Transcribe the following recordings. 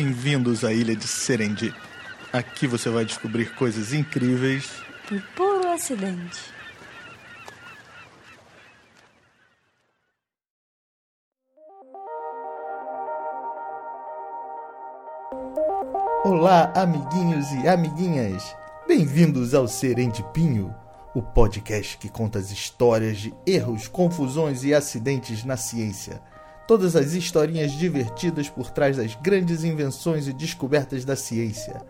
Bem-vindos à ilha de Serendi. Aqui você vai descobrir coisas incríveis por puro acidente. Olá, amiguinhos e amiguinhas. Bem-vindos ao Serendipinho, o podcast que conta as histórias de erros, confusões e acidentes na ciência. Todas as historinhas divertidas por trás das grandes invenções e descobertas da ciência.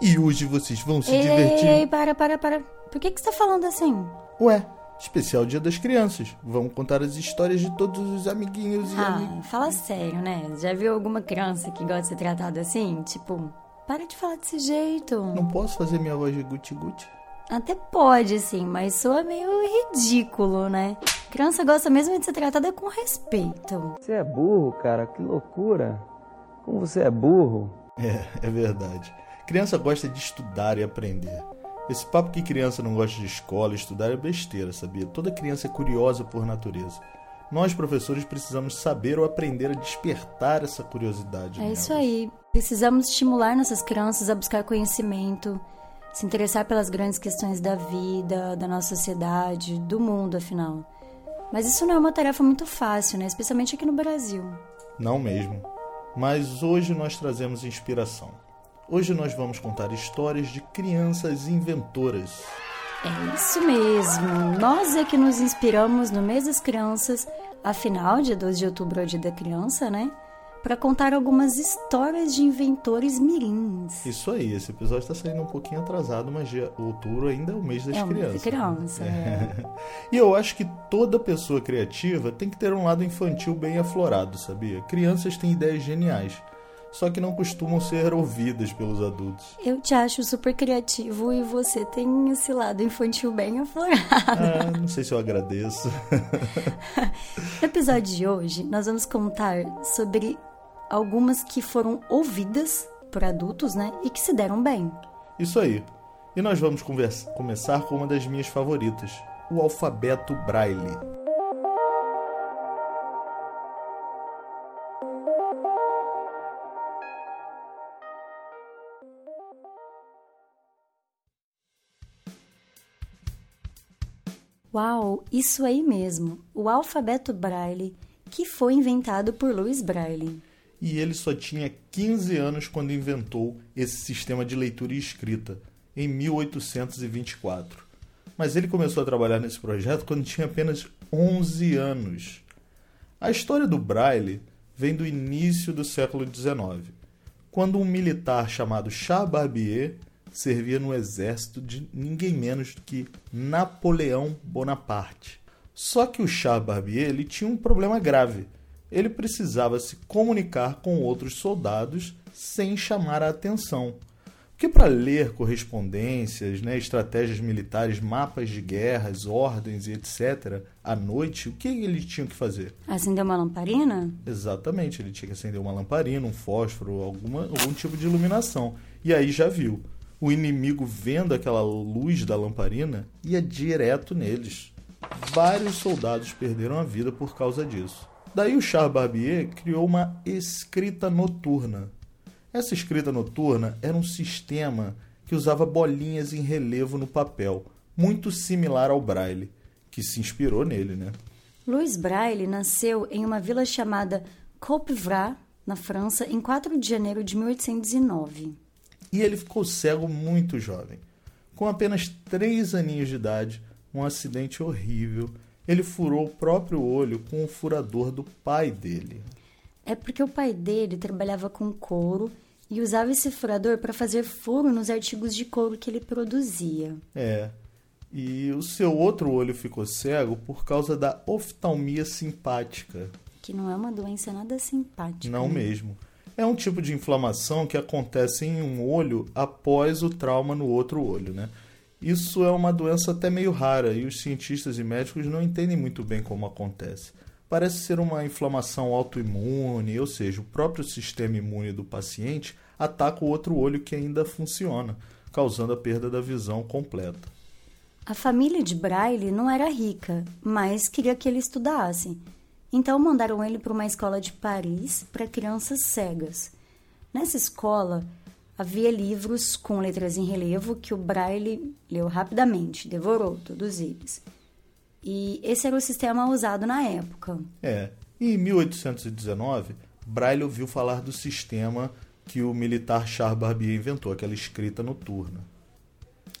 E hoje vocês vão se ei, divertir. Ei, ei, para, para, para. Por que, que você tá falando assim? Ué, especial Dia das Crianças. Vamos contar as histórias de todos os amiguinhos e Ah, amiguinhas. fala sério, né? Já viu alguma criança que gosta de ser tratada assim? Tipo, para de falar desse jeito. Não posso fazer minha voz de guti-guti? Até pode, sim, mas soa meio ridículo, né? Criança gosta mesmo de ser tratada com respeito. Você é burro, cara, que loucura. Como você é burro. É, é verdade. Criança gosta de estudar e aprender. Esse papo que criança não gosta de escola e estudar é besteira, sabia? Toda criança é curiosa por natureza. Nós, professores, precisamos saber ou aprender a despertar essa curiosidade. É nelas. isso aí. Precisamos estimular nossas crianças a buscar conhecimento, se interessar pelas grandes questões da vida, da nossa sociedade, do mundo, afinal. Mas isso não é uma tarefa muito fácil, né? Especialmente aqui no Brasil. Não mesmo. Mas hoje nós trazemos inspiração. Hoje nós vamos contar histórias de crianças inventoras. É isso mesmo. Nós é que nos inspiramos no mês das crianças, afinal, dia 12 de outubro é o dia da criança, né? Para contar algumas histórias de inventores mirins. Isso aí, esse episódio está saindo um pouquinho atrasado, mas outubro ainda é o mês das É o mês da crianças. criança, é. E eu acho que toda pessoa criativa tem que ter um lado infantil bem aflorado, sabia? Crianças têm ideias geniais, só que não costumam ser ouvidas pelos adultos. Eu te acho super criativo e você tem esse lado infantil bem aflorado. Ah, não sei se eu agradeço. No episódio de hoje, nós vamos contar sobre algumas que foram ouvidas por adultos, né? E que se deram bem. Isso aí. E nós vamos conversa- começar com uma das minhas favoritas, o alfabeto Braille. Uau, isso aí mesmo, o alfabeto Braille, que foi inventado por Louis Braille. E ele só tinha 15 anos quando inventou esse sistema de leitura e escrita, em 1824. Mas ele começou a trabalhar nesse projeto quando tinha apenas 11 anos. A história do Braille vem do início do século XIX, quando um militar chamado Charles Barbier servia no exército de ninguém menos do que Napoleão Bonaparte. Só que o Charles Barbier ele tinha um problema grave. Ele precisava se comunicar com outros soldados sem chamar a atenção. Porque para ler correspondências, né, estratégias militares, mapas de guerras, ordens e etc., à noite, o que ele tinha que fazer? Acendeu uma lamparina? Exatamente, ele tinha que acender uma lamparina, um fósforo, alguma, algum tipo de iluminação. E aí já viu. O inimigo, vendo aquela luz da lamparina, ia direto neles. Vários soldados perderam a vida por causa disso. Daí o Charles Barbier criou uma escrita noturna. Essa escrita noturna era um sistema que usava bolinhas em relevo no papel, muito similar ao braille, que se inspirou nele, né? Louis Braille nasceu em uma vila chamada Coupvrat, na França, em 4 de janeiro de 1809. E ele ficou cego muito jovem. Com apenas três aninhos de idade, um acidente horrível, ele furou o próprio olho com o furador do pai dele. É porque o pai dele trabalhava com couro e usava esse furador para fazer furo nos artigos de couro que ele produzia. É. E o seu outro olho ficou cego por causa da oftalmia simpática. Que não é uma doença nada simpática. Não né? mesmo. É um tipo de inflamação que acontece em um olho após o trauma no outro olho, né? Isso é uma doença até meio rara e os cientistas e médicos não entendem muito bem como acontece. Parece ser uma inflamação autoimune, ou seja, o próprio sistema imune do paciente ataca o outro olho que ainda funciona, causando a perda da visão completa. A família de Braille não era rica, mas queria que ele estudasse. Então mandaram ele para uma escola de Paris para crianças cegas. Nessa escola, havia livros com letras em relevo que o Braille leu rapidamente, devorou todos eles. E esse era o sistema usado na época. É. E em 1819, Braille ouviu falar do sistema que o militar Charles Barbier inventou, aquela escrita noturna.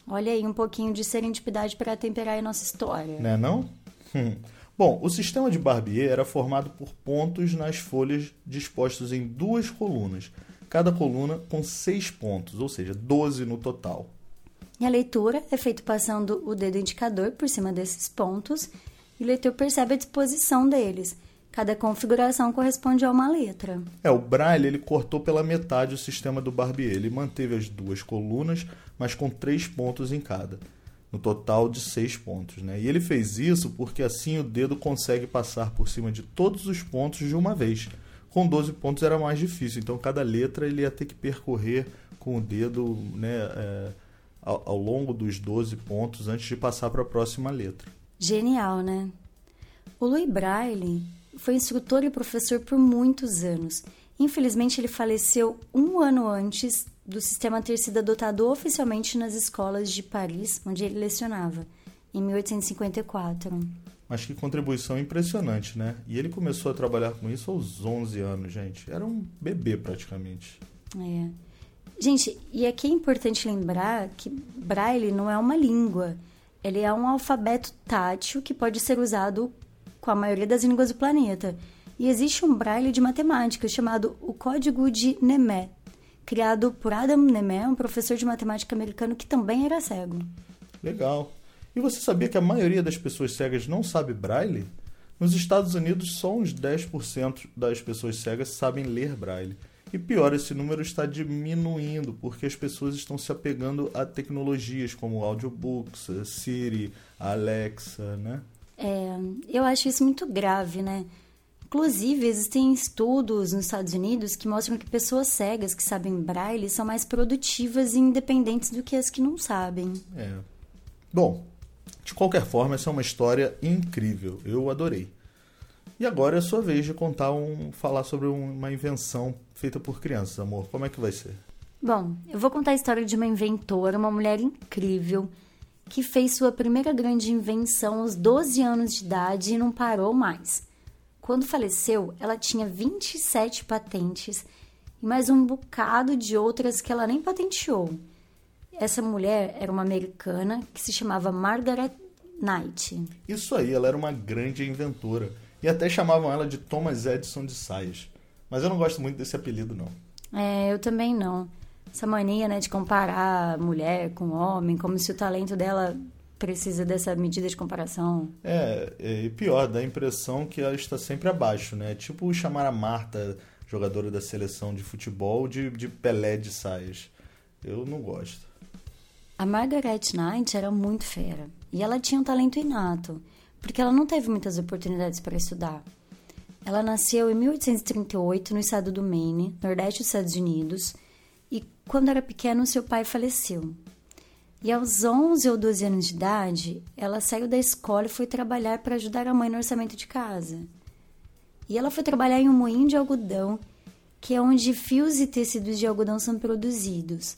Olha aí um pouquinho de serendipidade para temperar a nossa história. Né não? Hum. Bom, o sistema de Barbier era formado por pontos nas folhas dispostos em duas colunas, cada coluna com seis pontos, ou seja, 12 no total. E a leitura é feita passando o dedo indicador por cima desses pontos e o leitor percebe a disposição deles. Cada configuração corresponde a uma letra. É, o Braille ele cortou pela metade o sistema do Barbier. Ele manteve as duas colunas, mas com três pontos em cada, no total de seis pontos. Né? E ele fez isso porque assim o dedo consegue passar por cima de todos os pontos de uma vez. Com 12 pontos era mais difícil, então cada letra ele ia ter que percorrer com o dedo né, é, ao, ao longo dos 12 pontos antes de passar para a próxima letra. Genial, né? O Louis Braille foi instrutor e professor por muitos anos. Infelizmente, ele faleceu um ano antes do sistema ter sido adotado oficialmente nas escolas de Paris, onde ele lecionava, em 1854. Mas que contribuição impressionante, né? E ele começou a trabalhar com isso aos 11 anos, gente. Era um bebê praticamente. É. Gente, e aqui é importante lembrar que Braille não é uma língua. Ele é um alfabeto tátil que pode ser usado com a maioria das línguas do planeta. E existe um braille de matemática chamado o Código de Nemé, criado por Adam Nemé, um professor de matemática americano que também era cego. Legal. E você sabia que a maioria das pessoas cegas não sabe braille? Nos Estados Unidos, só uns 10% das pessoas cegas sabem ler braille. E pior, esse número está diminuindo porque as pessoas estão se apegando a tecnologias como audiobooks, Siri, Alexa, né? É, eu acho isso muito grave, né? Inclusive, existem estudos nos Estados Unidos que mostram que pessoas cegas que sabem braille são mais produtivas e independentes do que as que não sabem. É. Bom, de qualquer forma, essa é uma história incrível. Eu adorei. E agora é a sua vez de contar um, falar sobre uma invenção feita por crianças, amor. Como é que vai ser? Bom, eu vou contar a história de uma inventora, uma mulher incrível que fez sua primeira grande invenção aos 12 anos de idade e não parou mais. Quando faleceu, ela tinha 27 patentes e mais um bocado de outras que ela nem patenteou. Essa mulher era uma americana que se chamava Margaret Knight. Isso aí, ela era uma grande inventora. E até chamavam ela de Thomas Edison de Saias. Mas eu não gosto muito desse apelido, não. É, eu também não essa mania, né, de comparar mulher com homem, como se o talento dela precisa dessa medida de comparação. É, e pior, dá a impressão que ela está sempre abaixo, né? Tipo chamar a Marta, jogadora da seleção de futebol, de, de Pelé de saias. Eu não gosto. A Margaret Knight era muito fera e ela tinha um talento inato, porque ela não teve muitas oportunidades para estudar. Ela nasceu em 1838 no estado do Maine, nordeste dos Estados Unidos, e quando era pequeno, seu pai faleceu. E aos 11 ou 12 anos de idade, ela saiu da escola e foi trabalhar para ajudar a mãe no orçamento de casa. E ela foi trabalhar em um moinho de algodão, que é onde fios e tecidos de algodão são produzidos.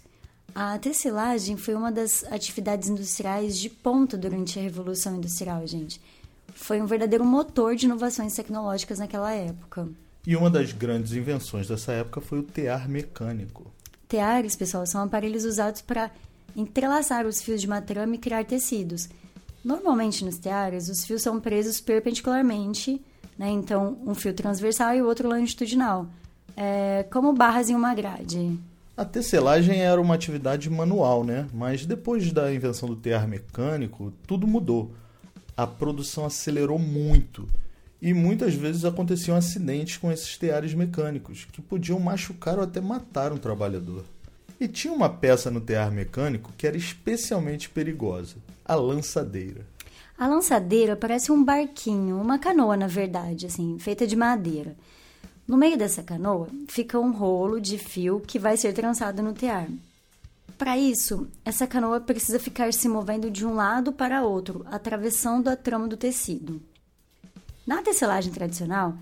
A tecelagem foi uma das atividades industriais de ponta durante a Revolução Industrial, gente. Foi um verdadeiro motor de inovações tecnológicas naquela época. E uma das grandes invenções dessa época foi o tear mecânico. Teares, pessoal, são aparelhos usados para entrelaçar os fios de uma trama e criar tecidos. Normalmente nos teares, os fios são presos perpendicularmente, né? então um fio transversal e o outro longitudinal, é, como barras em uma grade. A tecelagem era uma atividade manual, né? mas depois da invenção do tear mecânico, tudo mudou. A produção acelerou muito e muitas vezes aconteciam acidentes com esses teares mecânicos, que podiam machucar ou até matar um trabalhador. E tinha uma peça no tear mecânico que era especialmente perigosa: a lançadeira. A lançadeira parece um barquinho, uma canoa, na verdade, assim, feita de madeira. No meio dessa canoa fica um rolo de fio que vai ser trançado no tear. Para isso, essa canoa precisa ficar se movendo de um lado para outro, atravessando a trama do tecido. Na tecelagem tradicional,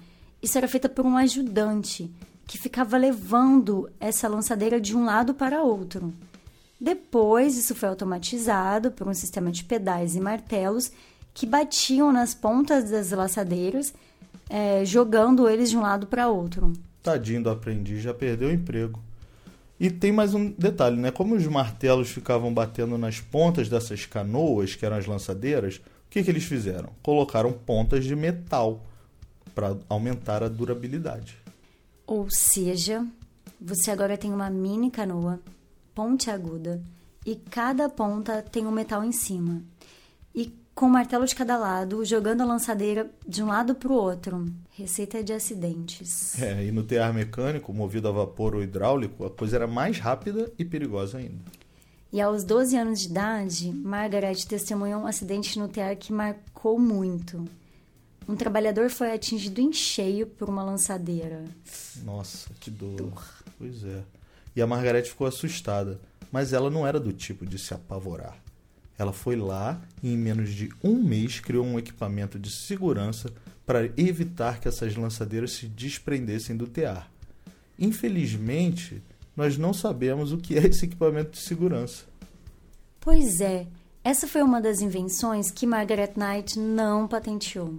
isso era feito por um ajudante, que ficava levando essa lançadeira de um lado para outro. Depois, isso foi automatizado por um sistema de pedais e martelos que batiam nas pontas das laçadeiras, é, jogando eles de um lado para outro. Tadinho do aprendiz, já perdeu o emprego. E tem mais um detalhe, né? Como os martelos ficavam batendo nas pontas dessas canoas, que eram as lançadeiras, o que, que eles fizeram? Colocaram pontas de metal para aumentar a durabilidade. Ou seja, você agora tem uma mini canoa, ponte aguda, e cada ponta tem um metal em cima. E com um martelo de cada lado, jogando a lançadeira de um lado para o outro. Receita de acidentes. É, e no tear mecânico, movido a vapor ou hidráulico, a coisa era mais rápida e perigosa ainda. E aos 12 anos de idade, Margaret testemunhou um acidente no tear que marcou muito. Um trabalhador foi atingido em cheio por uma lançadeira. Nossa, que dor. dor. Pois é. E a Margaret ficou assustada, mas ela não era do tipo de se apavorar. Ela foi lá e, em menos de um mês, criou um equipamento de segurança para evitar que essas lançadeiras se desprendessem do tear. Infelizmente, nós não sabemos o que é esse equipamento de segurança. Pois é, essa foi uma das invenções que Margaret Knight não patenteou.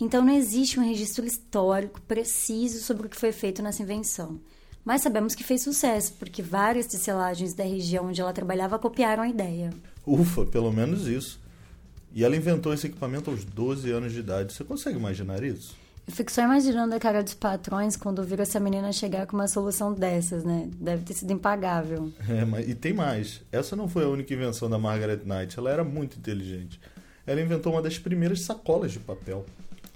Então não existe um registro histórico preciso sobre o que foi feito nessa invenção. Mas sabemos que fez sucesso, porque várias tecelagens da região onde ela trabalhava copiaram a ideia. Ufa, pelo menos isso. E ela inventou esse equipamento aos 12 anos de idade. Você consegue imaginar isso? Eu fico só imaginando a cara dos patrões quando viram essa menina chegar com uma solução dessas, né? Deve ter sido impagável. É, mas, e tem mais. Essa não foi a única invenção da Margaret Knight. Ela era muito inteligente. Ela inventou uma das primeiras sacolas de papel.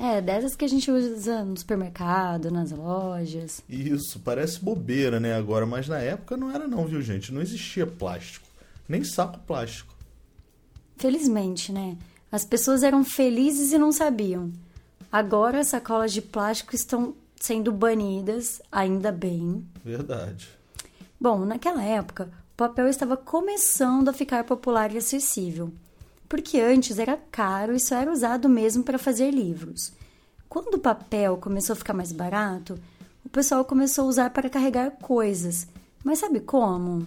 É, dessas que a gente usa no supermercado, nas lojas. Isso, parece bobeira, né, agora, mas na época não era não, viu, gente? Não existia plástico, nem saco plástico. Felizmente, né? As pessoas eram felizes e não sabiam. Agora as sacolas de plástico estão sendo banidas, ainda bem. Verdade. Bom, naquela época, o papel estava começando a ficar popular e acessível porque antes era caro e só era usado mesmo para fazer livros. Quando o papel começou a ficar mais barato, o pessoal começou a usar para carregar coisas. Mas sabe como?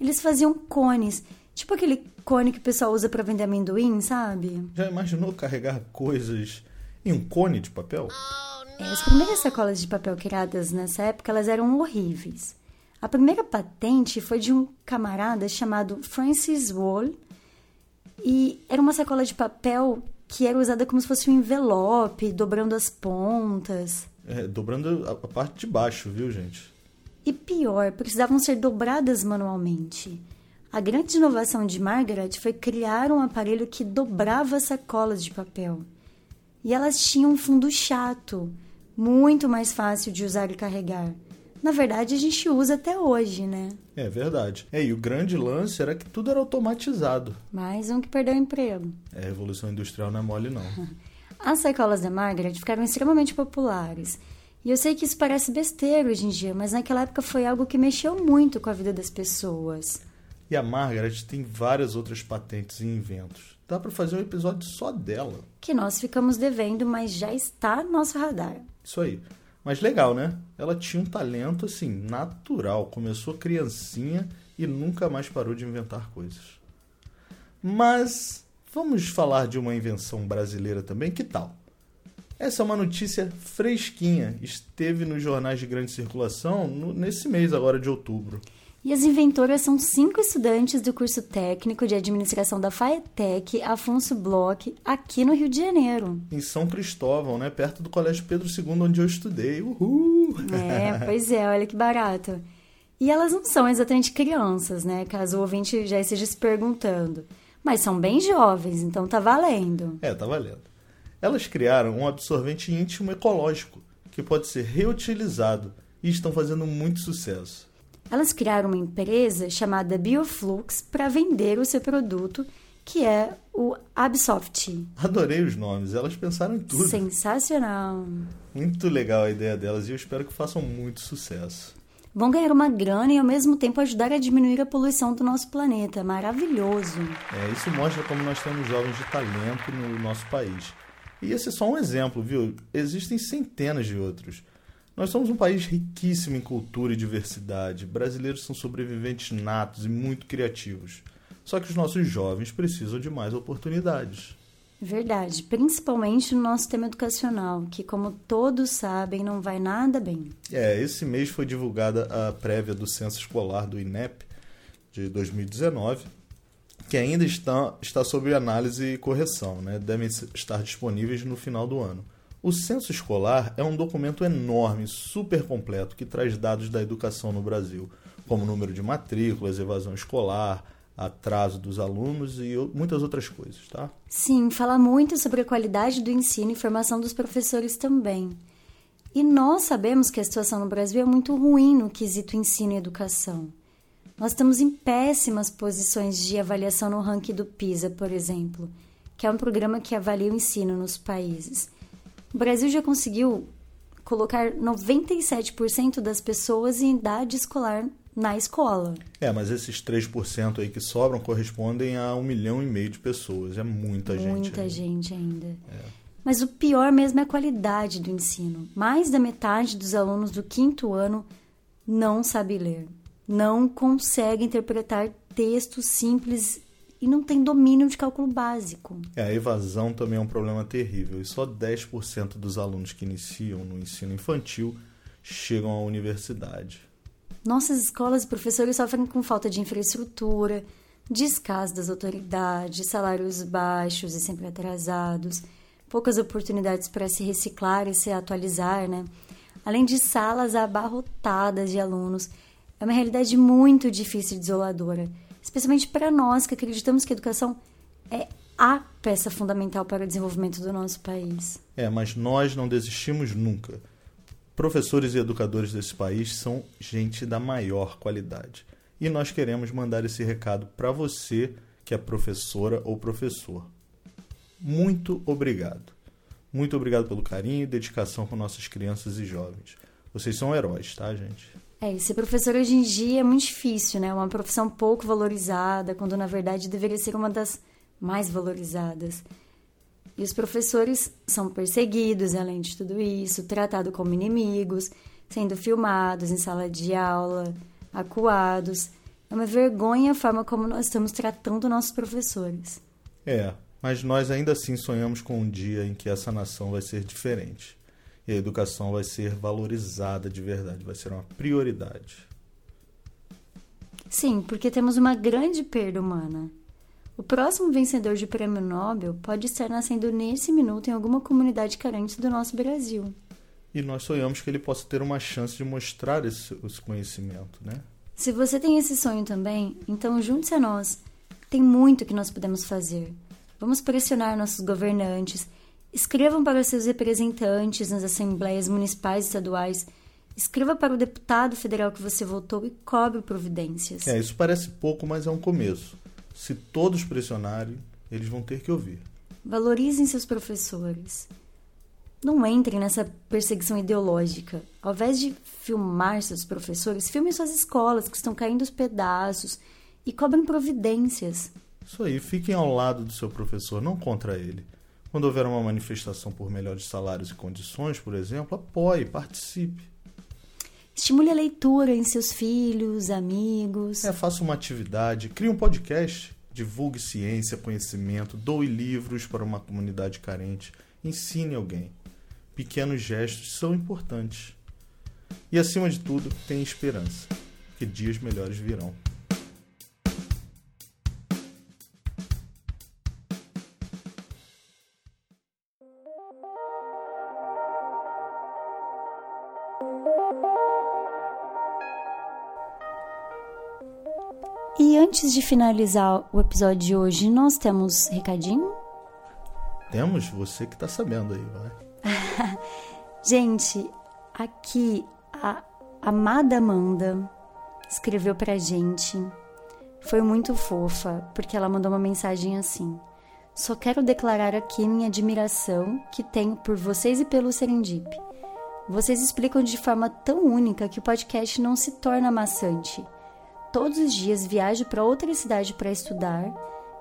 Eles faziam cones, tipo aquele cone que o pessoal usa para vender amendoim, sabe? Já imaginou carregar coisas em um cone de papel? É, as primeiras sacolas de papel criadas nessa época elas eram horríveis. A primeira patente foi de um camarada chamado Francis Wall, e era uma sacola de papel que era usada como se fosse um envelope, dobrando as pontas. É, dobrando a parte de baixo, viu, gente? E pior, precisavam ser dobradas manualmente. A grande inovação de Margaret foi criar um aparelho que dobrava as sacolas de papel. E elas tinham um fundo chato, muito mais fácil de usar e carregar na verdade, a gente usa até hoje, né? É verdade. É, e o grande lance era que tudo era automatizado. Mais um que perdeu o emprego. É, a Revolução Industrial não é mole, não. As sacolas da Margaret ficaram extremamente populares. E eu sei que isso parece besteira hoje em dia, mas naquela época foi algo que mexeu muito com a vida das pessoas. E a Margaret tem várias outras patentes e inventos. Dá para fazer um episódio só dela. Que nós ficamos devendo, mas já está no nosso radar. Isso aí. Mas legal, né? Ela tinha um talento assim, natural. Começou criancinha e nunca mais parou de inventar coisas. Mas vamos falar de uma invenção brasileira também, que tal? Essa é uma notícia fresquinha, esteve nos jornais de grande circulação no, nesse mês agora de outubro. E as inventoras são cinco estudantes do curso técnico de administração da FAETEC Afonso Bloch, aqui no Rio de Janeiro. Em São Cristóvão, né? Perto do Colégio Pedro II, onde eu estudei. Uhul! É, pois é, olha que barato. E elas não são exatamente crianças, né? Caso o ouvinte já esteja se perguntando. Mas são bem jovens, então tá valendo. É, tá valendo. Elas criaram um absorvente íntimo ecológico, que pode ser reutilizado e estão fazendo muito sucesso. Elas criaram uma empresa chamada Bioflux para vender o seu produto, que é o Absoft. Adorei os nomes, elas pensaram em tudo. Sensacional. Muito legal a ideia delas e eu espero que façam muito sucesso. Vão ganhar uma grana e ao mesmo tempo ajudar a diminuir a poluição do nosso planeta. Maravilhoso. É, isso mostra como nós temos jovens de talento no nosso país. E esse é só um exemplo, viu? Existem centenas de outros. Nós somos um país riquíssimo em cultura e diversidade. Brasileiros são sobreviventes natos e muito criativos. Só que os nossos jovens precisam de mais oportunidades. Verdade, principalmente no nosso tema educacional, que, como todos sabem, não vai nada bem. É, esse mês foi divulgada a prévia do censo escolar do INEP de 2019, que ainda está, está sob análise e correção, né? devem estar disponíveis no final do ano. O censo escolar é um documento enorme, super completo, que traz dados da educação no Brasil, como número de matrículas, evasão escolar, atraso dos alunos e muitas outras coisas, tá? Sim, fala muito sobre a qualidade do ensino e formação dos professores também. E nós sabemos que a situação no Brasil é muito ruim no quesito ensino e educação. Nós estamos em péssimas posições de avaliação no ranking do PISA, por exemplo, que é um programa que avalia o ensino nos países. O Brasil já conseguiu colocar 97% das pessoas em idade escolar na escola. É, mas esses 3% aí que sobram correspondem a um milhão e meio de pessoas. É muita gente. Muita ainda. gente ainda. É. Mas o pior mesmo é a qualidade do ensino. Mais da metade dos alunos do quinto ano não sabe ler, não consegue interpretar textos simples e não tem domínio de cálculo básico. É, a evasão também é um problema terrível e só 10% dos alunos que iniciam no ensino infantil chegam à universidade. Nossas escolas e professores sofrem com falta de infraestrutura, descaso das autoridades, salários baixos e sempre atrasados, poucas oportunidades para se reciclar e se atualizar, né? Além de salas abarrotadas de alunos. É uma realidade muito difícil e desoladora, especialmente para nós que acreditamos que a educação é a peça fundamental para o desenvolvimento do nosso país. É, mas nós não desistimos nunca. Professores e educadores desse país são gente da maior qualidade. E nós queremos mandar esse recado para você que é professora ou professor. Muito obrigado. Muito obrigado pelo carinho e dedicação com nossas crianças e jovens. Vocês são heróis, tá, gente? É, ser professor hoje em dia é muito difícil, né? É uma profissão pouco valorizada, quando na verdade deveria ser uma das mais valorizadas. E os professores são perseguidos, além de tudo isso, tratados como inimigos, sendo filmados em sala de aula, acuados. É uma vergonha a forma como nós estamos tratando nossos professores. É, mas nós ainda assim sonhamos com um dia em que essa nação vai ser diferente. E a educação vai ser valorizada de verdade, vai ser uma prioridade. Sim, porque temos uma grande perda humana. O próximo vencedor de prêmio Nobel pode estar nascendo nesse minuto em alguma comunidade carente do nosso Brasil. E nós sonhamos que ele possa ter uma chance de mostrar esse, esse conhecimento, né? Se você tem esse sonho também, então junte-se a nós. Tem muito que nós podemos fazer. Vamos pressionar nossos governantes. Escrevam para seus representantes nas assembleias municipais e estaduais. Escreva para o deputado federal que você votou e cobre providências. É, isso parece pouco, mas é um começo. Se todos pressionarem, eles vão ter que ouvir. Valorizem seus professores. Não entrem nessa perseguição ideológica. Ao invés de filmar seus professores, filmem suas escolas que estão caindo aos pedaços e cobrem providências. Isso aí, fiquem ao lado do seu professor, não contra ele. Quando houver uma manifestação por melhores salários e condições, por exemplo, apoie, participe. Estimule a leitura em seus filhos, amigos. É, faça uma atividade, crie um podcast, divulgue ciência, conhecimento, doe livros para uma comunidade carente, ensine alguém. Pequenos gestos são importantes. E acima de tudo, tenha esperança, que dias melhores virão. Antes de finalizar o episódio de hoje, nós temos recadinho? Temos? Você que tá sabendo aí, vai. gente, aqui a amada Amanda escreveu pra gente. Foi muito fofa, porque ela mandou uma mensagem assim: Só quero declarar aqui minha admiração que tenho por vocês e pelo Serendip. Vocês explicam de forma tão única que o podcast não se torna maçante Todos os dias viajo para outra cidade para estudar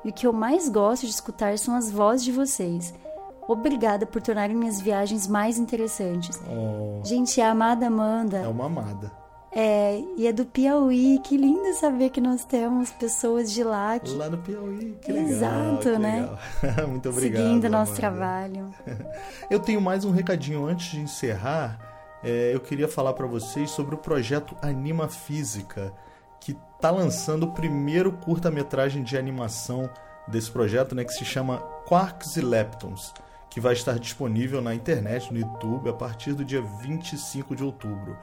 e o que eu mais gosto de escutar são as vozes de vocês. Obrigada por tornarem minhas viagens mais interessantes. Oh, Gente, a amada Amanda é uma amada. é, e é do Piauí. Que lindo saber que nós temos pessoas de lá que Lá no Piauí, que legal. Exato, que né? legal. Muito obrigado. seguindo o nosso trabalho. Eu tenho mais um recadinho antes de encerrar. É, eu queria falar para vocês sobre o projeto Anima Física, que está lançando o primeiro curta-metragem de animação desse projeto, né, que se chama Quarks e Leptons, que vai estar disponível na internet, no YouTube, a partir do dia 25 de outubro.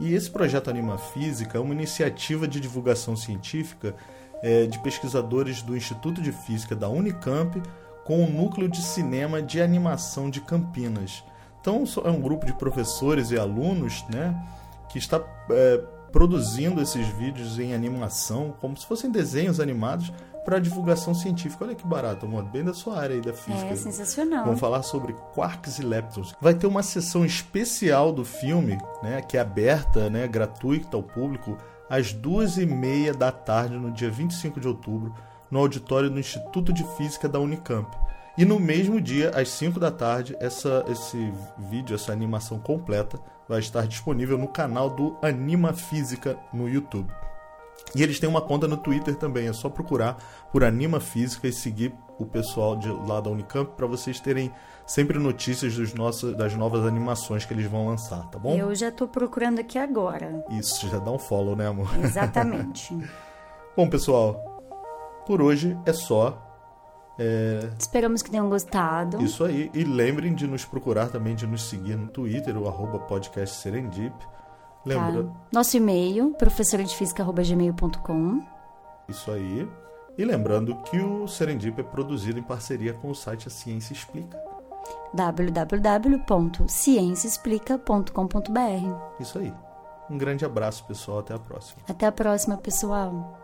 E esse projeto Anima Física é uma iniciativa de divulgação científica é, de pesquisadores do Instituto de Física da Unicamp com o Núcleo de Cinema de Animação de Campinas. Então, é um grupo de professores e alunos né, que está é, produzindo esses vídeos em animação, como se fossem desenhos animados, para divulgação científica. Olha que barato, amor, bem da sua área aí da física. É sensacional. Vamos falar sobre quarks e leptons. Vai ter uma sessão especial do filme, né, que é aberta, né, gratuita ao público, às duas e meia da tarde, no dia 25 de outubro, no auditório do Instituto de Física da Unicamp. E no mesmo dia, às 5 da tarde, essa, esse vídeo, essa animação completa, vai estar disponível no canal do Anima Física no YouTube. E eles têm uma conta no Twitter também, é só procurar por Anima Física e seguir o pessoal de lá da Unicamp para vocês terem sempre notícias dos nossos, das novas animações que eles vão lançar, tá bom? Eu já tô procurando aqui agora. Isso, já dá um follow, né, amor? Exatamente. Bom, pessoal, por hoje é só. É Esperamos que tenham gostado. isso aí. E lembrem de nos procurar também, de nos seguir no Twitter, o arroba podcast Serendip. Lembra, Tá? Nosso e-mail, professoradefísica.gmail.com. Isso aí. E lembrando que o Serendip é produzido em parceria com o site A Ciência Explica. www.cienciaexplica.com.br. Isso aí. Um grande abraço, pessoal. Até a próxima. Até a próxima, pessoal.